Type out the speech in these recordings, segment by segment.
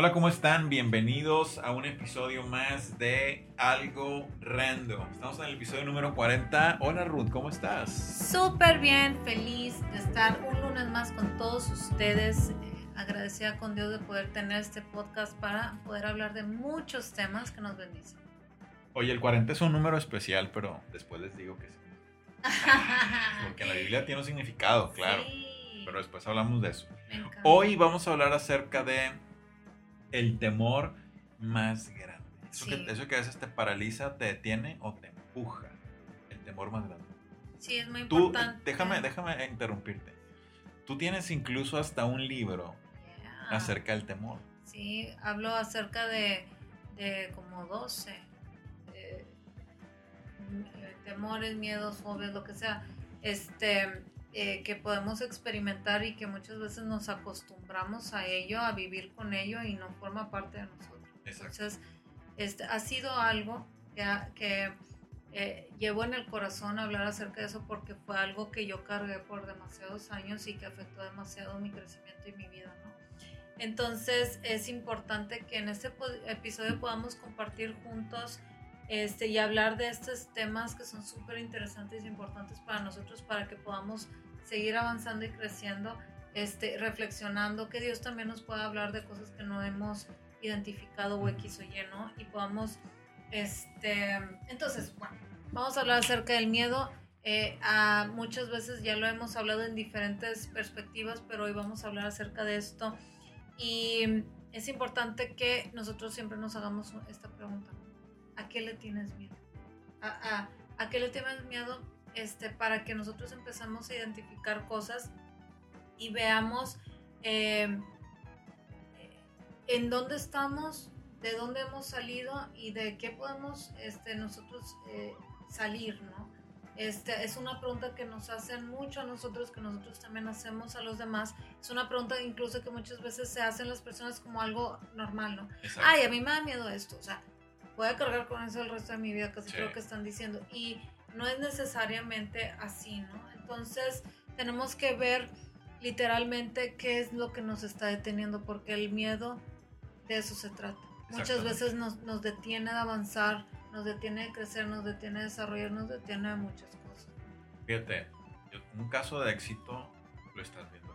Hola, ¿cómo están? Bienvenidos a un episodio más de Algo Random. Estamos en el episodio número 40. Hola Ruth, ¿cómo estás? Súper bien, feliz de estar un lunes más con todos ustedes. Eh, agradecida con Dios de poder tener este podcast para poder hablar de muchos temas que nos bendicen. Oye, el 40 es un número especial, pero después les digo que sí. Porque en la Biblia tiene un significado, claro. Sí, Pero después hablamos de eso. Hoy vamos a hablar acerca de el temor más grande. Eso, Sí. que, eso que a veces te paraliza, te detiene o te empuja. El temor más grande. Sí, es muy Tú, importante. déjame, déjame interrumpirte. Tú tienes incluso hasta un libro Yeah. acerca del temor. Sí, hablo acerca de, de como 12 eh, m- eh, temores, miedos, fobias, lo que sea, este, eh, que podemos experimentar y que muchas veces nos acostumbramos a ello, a vivir con ello y no forma parte de nosotros. Exacto. Entonces, este, ha sido algo que, que eh, llevo en el corazón hablar acerca de eso porque fue algo que yo cargué por demasiados años y que afectó demasiado mi crecimiento y mi vida, ¿no? Entonces es importante que en este episodio podamos compartir juntos este, y hablar de estos temas que son súper interesantes e importantes para nosotros para que podamos seguir avanzando y creciendo, este, reflexionando, que Dios también nos pueda hablar de cosas que no hemos identificado o X o Y, ¿no? Y podamos, este, entonces, bueno, vamos a hablar acerca del miedo. Eh, a- muchas veces ya lo hemos hablado en diferentes perspectivas, pero hoy vamos a hablar acerca de esto. Y es importante que nosotros siempre nos hagamos esta pregunta. ¿A qué le tienes miedo? ¿A, a, a qué le tienes miedo? Este, para que nosotros empezamos a identificar cosas y veamos eh, en dónde estamos, de dónde hemos salido y de qué podemos este, nosotros eh, salir, ¿no? Este, es una pregunta que nos hacen mucho a nosotros, que nosotros también hacemos a los demás. Es una pregunta incluso que muchas veces se hacen las personas como algo normal, ¿no? Exacto. Ay, a mí me da miedo esto, o sea, voy a cargar con eso el resto de mi vida, casi Sí. creo que están diciendo. Y no es necesariamente así, ¿no? Entonces, tenemos que ver literalmente qué es lo que nos está deteniendo, porque el miedo de eso se trata. Muchas veces nos, nos detiene de avanzar, nos detiene de crecer, nos detiene de desarrollar, nos detiene de muchas cosas. Fíjate, un caso de éxito lo estás viendo.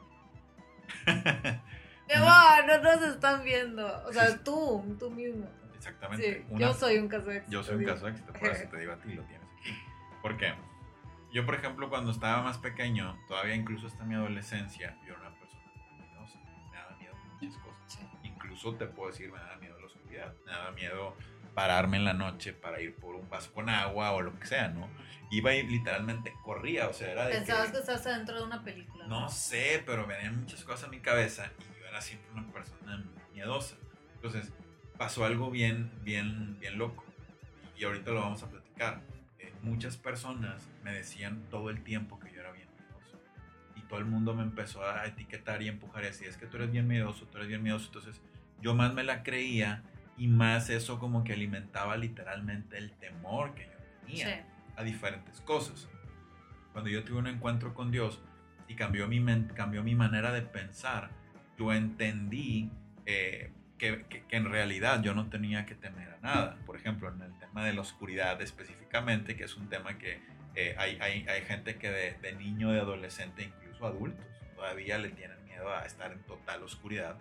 Amor, no nos están viendo. O sea, tú, tú mismo. Exactamente. Sí, Una- yo soy un caso de éxito. Yo soy un caso de éxito, por eso te digo a ti, lo tienes aquí. ¿Por qué? Yo, por ejemplo, cuando estaba más pequeño, todavía incluso hasta mi adolescencia, yo era una persona miedosa. Me daba miedo muchas cosas. Sí. Incluso te puedo decir, me daba miedo la oscuridad. Me daba miedo pararme en la noche para ir por un vaso con agua o lo que sea, ¿no? Iba y literalmente corría, o sea, era de Pensabas que... que estás adentro de una película. No sé, pero venían muchas cosas a mi cabeza y yo era siempre una persona miedosa. Entonces, pasó algo bien, bien, bien loco. Y ahorita lo vamos a platicar. Eh, muchas personas me decían todo el tiempo que yo era bien miedoso. Y todo el mundo me empezó a etiquetar y empujar y así, es que tú eres bien miedoso, tú eres bien miedoso. Entonces, yo más me la creía y más eso como que alimentaba literalmente el temor que yo tenía Sí. a diferentes cosas. Cuando yo tuve un encuentro con Dios y cambió mi, cambió mi manera de pensar, yo entendí eh, que, que- que en realidad yo no tenía que temer a nada. Por ejemplo, en el tema de la oscuridad específicamente, que es un tema que eh, hay, hay, hay gente que de, de niño, de adolescente, incluso adultos, todavía le tienen miedo a estar en total oscuridad.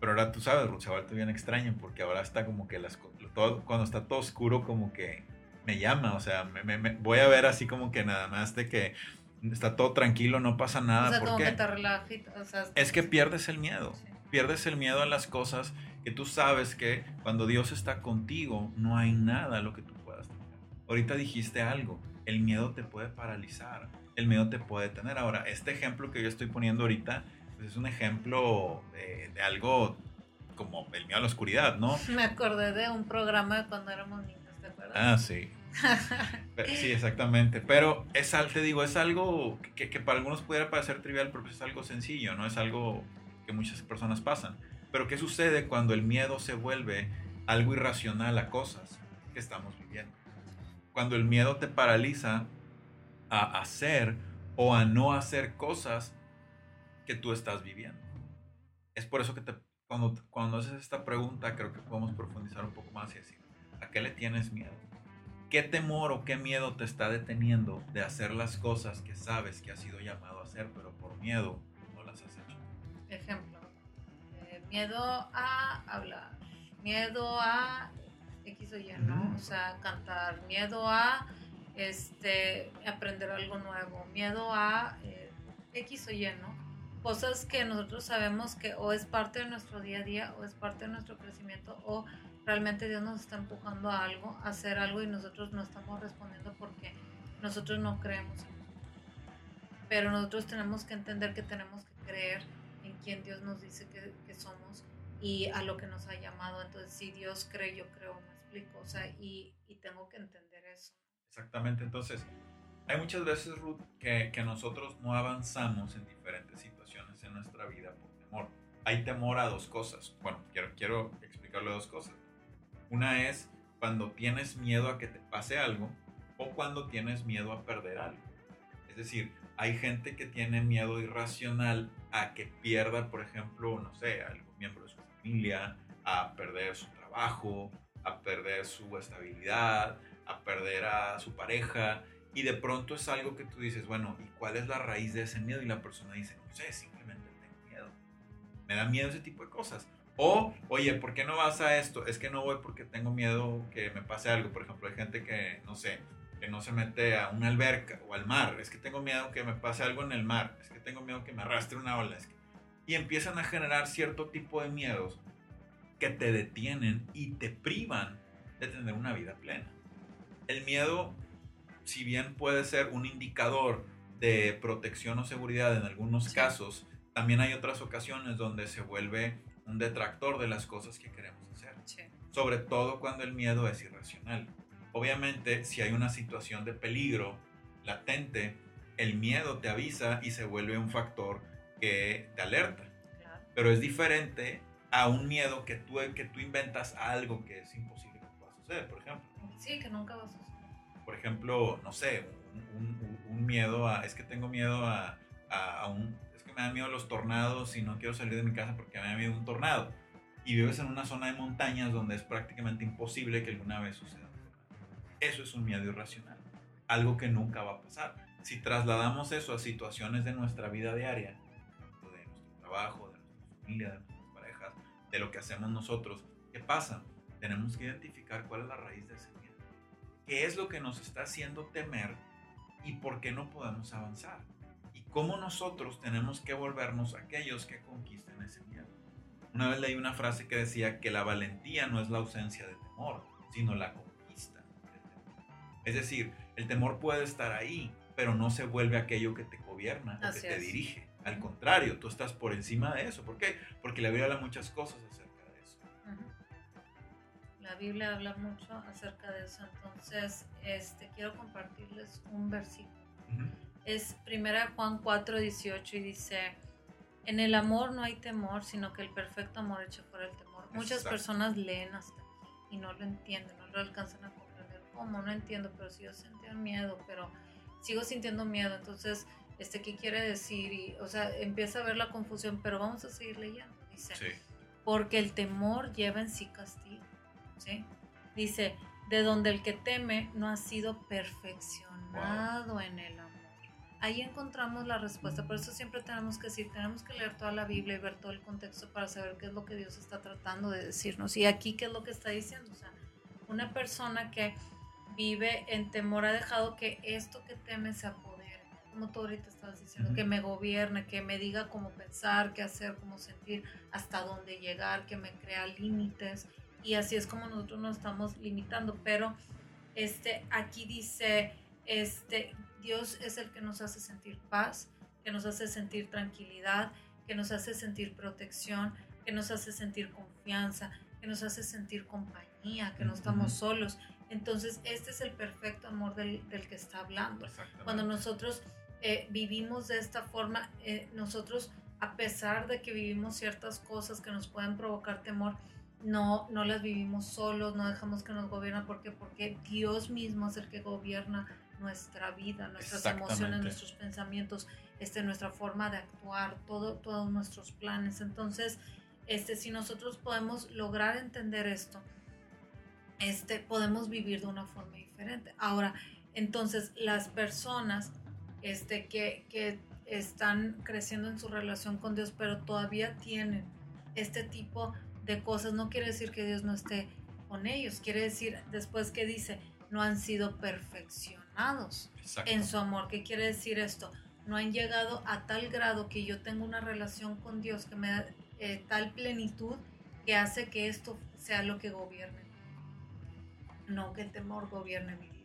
Pero ahora tú sabes, Ruth, se ha vuelto bien extraño porque ahora está como que las, todo, cuando está todo oscuro como que me llama, o sea, me, me- me- voy a ver así como que nada más de que está todo tranquilo, no pasa nada. o sea, ¿Por como qué? que te relajas. O sea, Es que pierdes el miedo. Sí. Pierdes el miedo a las cosas que tú sabes que cuando Dios está contigo no hay nada a lo que tú puedas tener. Ahorita dijiste algo, el miedo te puede paralizar, el miedo te puede tener. Ahora, este ejemplo que yo estoy poniendo ahorita pues, es un ejemplo de, de algo como el miedo a la oscuridad, ¿no? Me acordé de un programa de cuando éramos niños, ¿te acuerdas? Ah, sí. sí, exactamente. Pero es te digo, es algo que, que, para algunos pudiera parecer trivial, pero pues es algo sencillo, ¿no? Es algo que muchas personas pasan. Pero ¿qué sucede cuando el miedo se vuelve algo irracional a cosas que estamos viviendo? Cuando el miedo te paraliza a hacer o a no hacer cosas que tú estás viviendo. Es por eso que cuando, cuando haces esta pregunta creo que podemos profundizar un poco más y decir, ¿a qué le tienes miedo? ¿Qué temor o qué miedo te está deteniendo de hacer las cosas que sabes que has sido llamado a hacer, pero por miedo Ejemplo, eh, miedo a hablar, miedo a X o Y, ¿no? O sea, cantar, miedo a este, aprender algo nuevo, miedo a eh, X o Y, ¿no? Cosas que nosotros sabemos que o es parte de nuestro día a día o es parte de nuestro crecimiento o realmente Dios nos está empujando a algo, a hacer algo y nosotros no estamos respondiendo porque nosotros no creemos Pero nosotros tenemos que entender que tenemos que creer en quien Dios nos dice que, que somos y a lo que nos ha llamado. Entonces, si Dios cree, yo creo, me explico. O sea, y, y tengo que entender eso. Exactamente, entonces hay muchas veces, Ruth, que, que, nosotros no avanzamos en diferentes situaciones en nuestra vida por temor. Hay temor a dos cosas. Bueno, quiero, quiero explicarle dos cosas. Una es cuando tienes miedo a que te pase algo o cuando tienes miedo a perder algo. Es decir, hay gente que tiene miedo irracional a que pierda, por ejemplo, no sé, algún miembro de su familia, a perder su trabajo, a perder su estabilidad, a perder a su pareja y de pronto es algo que tú dices, bueno, ¿y cuál es la raíz de ese miedo? Y la persona dice, no sé, simplemente tengo miedo. Me da miedo ese tipo de cosas. O, oye, ¿por qué no vas a esto? Es que no voy porque tengo miedo que me pase algo. Por ejemplo, hay gente que, no sé, que no se mete a una alberca o al mar. Es que tengo miedo que me pase algo en el mar. Es que tengo miedo que me arrastre una ola. Y empiezan a generar cierto tipo de miedos que te detienen y te privan de tener una vida plena el miedo, si bien puede ser un indicador de protección o seguridad en algunos casos, también hay otras ocasiones donde se vuelve un detractor de las cosas que queremos hacer. Sobre todo cuando el miedo es irracional. Obviamente, si hay una situación de peligro latente, el miedo te avisa y se vuelve un factor que te alerta. Pero es diferente a un miedo que tú, que tú inventas algo que es imposible que pueda suceder, por ejemplo. Sí, que nunca va a suceder. Por ejemplo, no sé, un, un, miedo a, es que tengo miedo a, a, un, es que me da miedo los tornados y no quiero salir de mi casa porque me da miedo un tornado. Y vives en una zona de montañas donde es prácticamente imposible que alguna vez suceda Eso es un miedo irracional, algo que nunca va a pasar. Si trasladamos eso a situaciones de nuestra vida diaria, de nuestro trabajo, de nuestra familia, de nuestras parejas, de lo que hacemos nosotros, ¿qué pasa? Tenemos que identificar cuál es la raíz de ese qué es lo que nos está haciendo temer y por qué no podemos avanzar. Y cómo nosotros tenemos que volvernos aquellos que conquisten ese miedo. Una vez leí una frase que decía que la valentía no es la ausencia de temor, sino la Es decir, el temor puede estar ahí, pero no se vuelve aquello que te gobierna o que te dirige. Al contrario, tú estás por encima de eso. ¿Por qué? Porque la Biblia habla muchas cosas la Biblia habla mucho acerca de eso, entonces este, quiero compartirles un versículo. Es 1 Juan 4, 18 y dice, en el amor no hay temor, sino que el perfecto amor echa fuera el temor. Muchas personas leen hasta aquí y no lo entienden, no lo alcanzan a comprender. ¿Cómo? No entiendo, pero si yo sentía miedo, pero sigo sintiendo miedo, entonces, este, ¿qué quiere decir? Y, o sea, empieza a ver la confusión, pero vamos a seguir leyendo. Dice, porque el temor lleva en sí castigo Dice, de donde el que teme no ha sido perfeccionado en el amor. Ahí encontramos la respuesta, por eso siempre tenemos que decir, tenemos que leer toda la Biblia y ver todo el contexto para saber qué es lo que Dios está tratando de decirnos. Y aquí, ¿qué es lo que está diciendo? O sea, una persona que vive en temor ha dejado que esto que teme se apodere, como tú ahorita estabas diciendo, que me gobierne, que me diga cómo pensar, qué hacer, cómo sentir, hasta dónde llegar, que me crea límites. Y así es como nosotros nos estamos limitando, pero este, aquí dice, este, Dios es el que nos hace sentir paz, que nos hace sentir tranquilidad, que que nos hace sentir protección, que nos hace sentir confianza, que nos hace sentir compañía, que no estamos solos. Entonces, este es el perfecto amor del, del que está hablando. Cuando nosotros eh, vivimos de esta forma, eh, nosotros, a pesar de que vivimos ciertas cosas que nos pueden provocar temor, no, no las vivimos solos, no dejamos que nos gobierna. ¿Por qué? Porque Dios mismo es el que gobierna nuestra vida, nuestras emociones, nuestros pensamientos, este, nuestra forma de actuar, todo, todos nuestros planes. Entonces, este, si nosotros podemos lograr entender esto, este, podemos vivir de una forma diferente. Ahora, entonces, las personas este, que, que están creciendo en su relación con Dios, pero todavía tienen este tipo de cosas, no quiere decir que Dios no esté con ellos, quiere decir después que dice, no han sido perfeccionados en su amor. ¿Qué quiere decir esto? No han llegado a tal grado que yo tengo una relación con Dios que me da eh, tal plenitud que hace que esto sea lo que gobierne. No que el temor gobierne mi vida.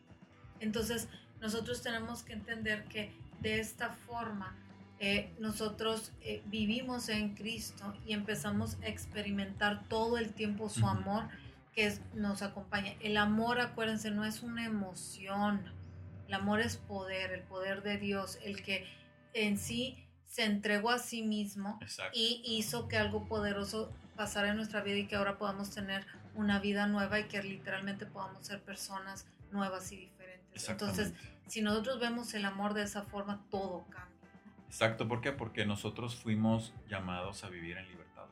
Entonces, nosotros tenemos que entender que de esta forma eh, nosotros eh, vivimos en Cristo y empezamos a experimentar todo el tiempo su amor que nos acompaña. El amor, acuérdense, no es una emoción. El amor es poder, el poder de Dios, el que en sí se entregó a sí mismo y hizo que algo poderoso pasara en nuestra vida y que ahora podamos tener una vida nueva y que literalmente podamos ser personas nuevas y diferentes. Entonces, si nosotros vemos el amor de esa forma, todo cambia. Exacto, ¿por qué? Porque nosotros fuimos llamados a vivir en libertad.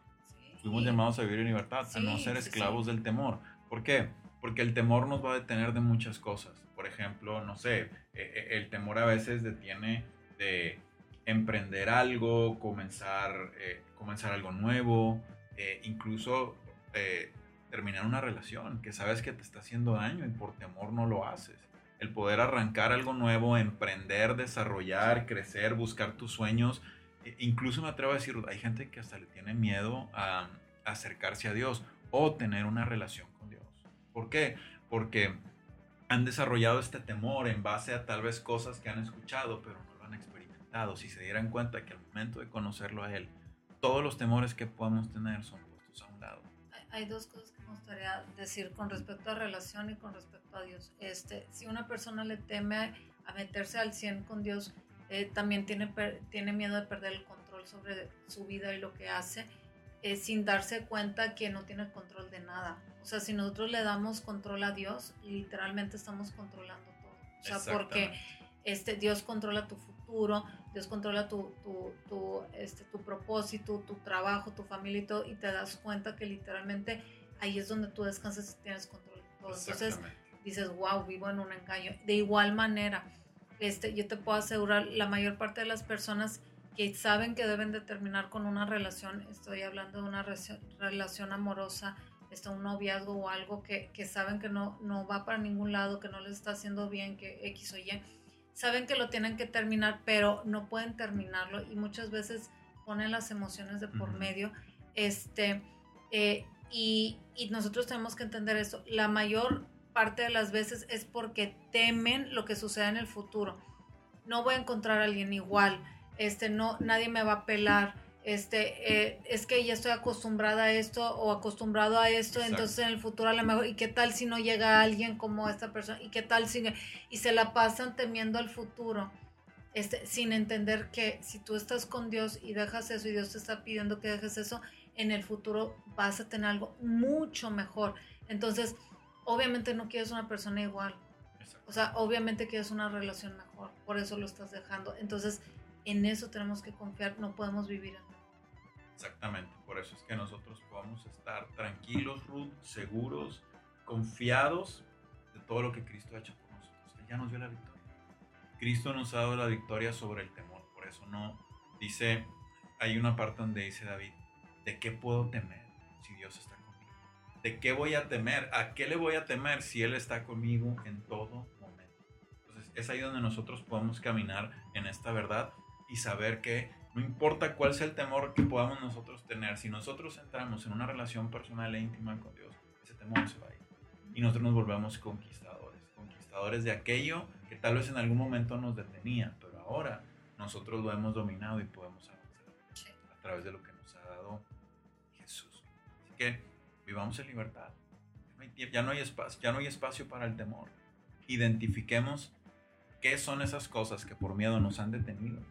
Fuimos llamados a vivir en libertad, a no ser esclavos del temor. ¿Por qué? Porque el temor nos va a detener de muchas cosas. Por ejemplo, no sé, e, e, el temor a veces detiene de emprender algo, comenzar, eh, comenzar algo nuevo, eh, incluso eh, terminar una relación que sabes que te está haciendo daño y por temor no lo haces. El poder arrancar algo nuevo, emprender, desarrollar, crecer, buscar tus sueños. E, incluso me atrevo a decir, hay gente que hasta le tiene miedo a acercarse a Dios o tener una relación con Dios. ¿Por qué? Porque han desarrollado este temor en base a tal vez cosas que han escuchado, pero no si se dieran cuenta que al momento de conocerlo a Él, todos los temores que podamos tener son puestos a un lado. Hay dos cosas que me gustaría decir con respecto a relación y con respecto a Dios. Este, si una persona le teme a meterse al 100 con Dios, eh, también tiene, tiene miedo de perder el control sobre su vida y lo que hace, eh, sin darse cuenta que no tiene el control de nada. O sea, si nosotros le damos control a Dios, literalmente estamos controlando todo. O sea, porque este, Dios controla tu futuro, Dios controla tu, tu, tu, este, tu propósito, tu trabajo, tu familia y todo, y te das cuenta que literalmente ahí es donde tú descansas y tienes control de todo. Entonces dices, wow, vivo en un engaño. De igual manera, este, yo te puedo asegurar, la mayor parte de las personas que saben que deben de terminar con una relación, estoy hablando de una relación amorosa, este, un noviazgo o algo que, que saben que no, no va para ningún lado, que no les está haciendo bien, que X o Y, saben que lo tienen que terminar, pero no pueden terminarlo y muchas veces ponen las emociones de por medio. Este, eh, y, y, nosotros tenemos que entender eso. La mayor parte de las veces es porque temen lo que suceda en el futuro. No voy a encontrar a alguien igual. Este, no, nadie me va a pelar este, eh, es que ya estoy acostumbrada a esto o acostumbrado a esto, entonces en el futuro a lo mejor, ¿y qué tal si no llega alguien como esta persona? ¿Y qué tal si... Y se la pasan temiendo al futuro, este, sin entender que si tú estás con Dios y dejas eso y Dios te está pidiendo que dejes eso, en el futuro vas a tener algo mucho mejor. Entonces, obviamente no quieres una persona igual. O sea, obviamente quieres una relación mejor, por eso lo estás dejando. Entonces, en eso tenemos que confiar, no podemos vivir en Exactamente, por eso es que nosotros podemos estar tranquilos, Ruth, seguros, confiados de todo lo que Cristo ha hecho por nosotros. Él ya nos dio la victoria. Cristo nos ha dado la victoria sobre el temor, por eso no dice, hay una parte donde dice David, ¿de qué puedo temer si Dios está conmigo? ¿De qué voy a temer? ¿A qué le voy a temer si Él está conmigo en todo momento? Entonces es ahí donde nosotros podemos caminar en esta verdad y saber que no importa cuál sea el temor que podamos nosotros tener, si nosotros entramos en una relación personal e íntima con Dios, ese temor se va a. Y nosotros nos volvemos conquistadores, conquistadores de aquello que tal vez en algún momento nos detenía, pero ahora nosotros lo hemos dominado y podemos avanzar a través de lo que nos ha dado Jesús. Así que vivamos en libertad. Ya no hay espacio, ya no hay espacio para el temor. Identifiquemos qué son esas cosas que por miedo nos han detenido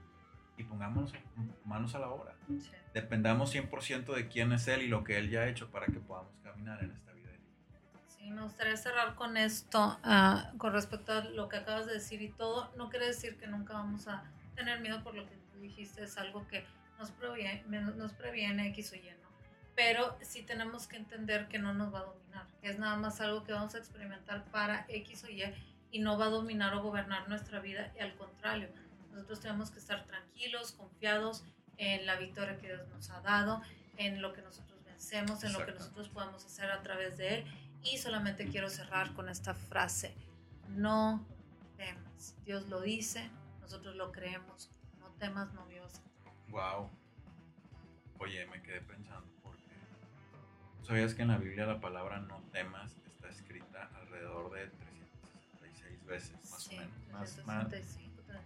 y pongámonos manos a la obra. Dependamos 100% de quién es Él y lo que Él ya ha hecho para que podamos caminar en esta vida. Sí, me gustaría cerrar con esto, ah, con respecto a lo que acabas de decir y todo. No quiere decir que nunca vamos a tener miedo por lo que tú dijiste, es algo que nos previene, nos previene X o Y, ¿no? Pero sí tenemos que entender que no nos va a dominar, que es nada más algo que vamos a experimentar para X o Y y no va a dominar o gobernar nuestra vida y al contrario, nosotros tenemos que estar tranquilos, confiados en la victoria que Dios nos ha dado, en lo que nosotros vencemos, en lo que nosotros podemos hacer a través de Él. Y solamente quiero cerrar con esta frase, no temas. Dios lo dice, nosotros lo creemos, no temas, no Dios. Wow. Oye, me quedé pensando porque ¿sabías que en la Biblia la palabra no temas está escrita alrededor de 366 veces, más o menos? Más, más,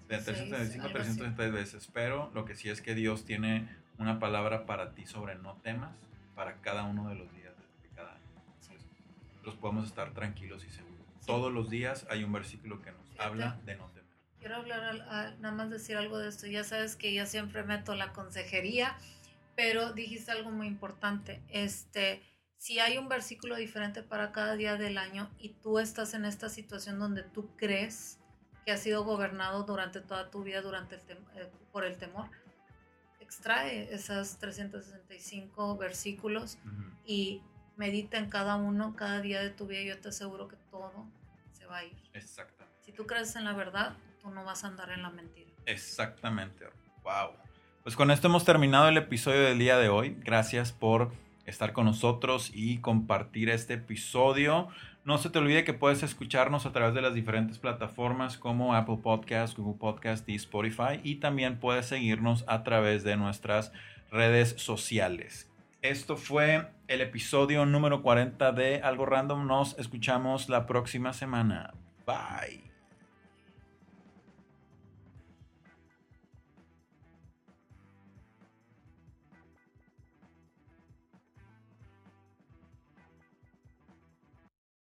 de 335 336 veces, pero lo que sí es que Dios tiene una palabra para ti sobre no temas para cada uno de los días de cada año. los podemos estar tranquilos y seguros. Todos los días hay un versículo que nos habla de no temer. Quiero hablar, nada más decir algo de esto. Ya sabes que yo siempre meto la consejería, pero dijiste algo muy importante. Este, si hay un versículo diferente para cada día del año y tú estás en esta situación donde tú crees que has sido gobernado durante toda tu vida durante el eh, por el temor, extrae esas 365 versículos y medita en cada uno, cada día de tu vida. Yo te aseguro que todo se va a ir. Exactamente. Si tú crees en la verdad, tú no vas a andar en la mentira. Exactamente. Wow. Pues con esto hemos terminado el episodio del día de hoy. Gracias por estar con nosotros y compartir este episodio. No se te olvide que puedes escucharnos a través de las diferentes plataformas como Apple Podcast, Google Podcast y Spotify y también puedes seguirnos a través de nuestras redes sociales. Esto fue el episodio número 40 de Algo Random. Nos escuchamos la próxima semana. Bye.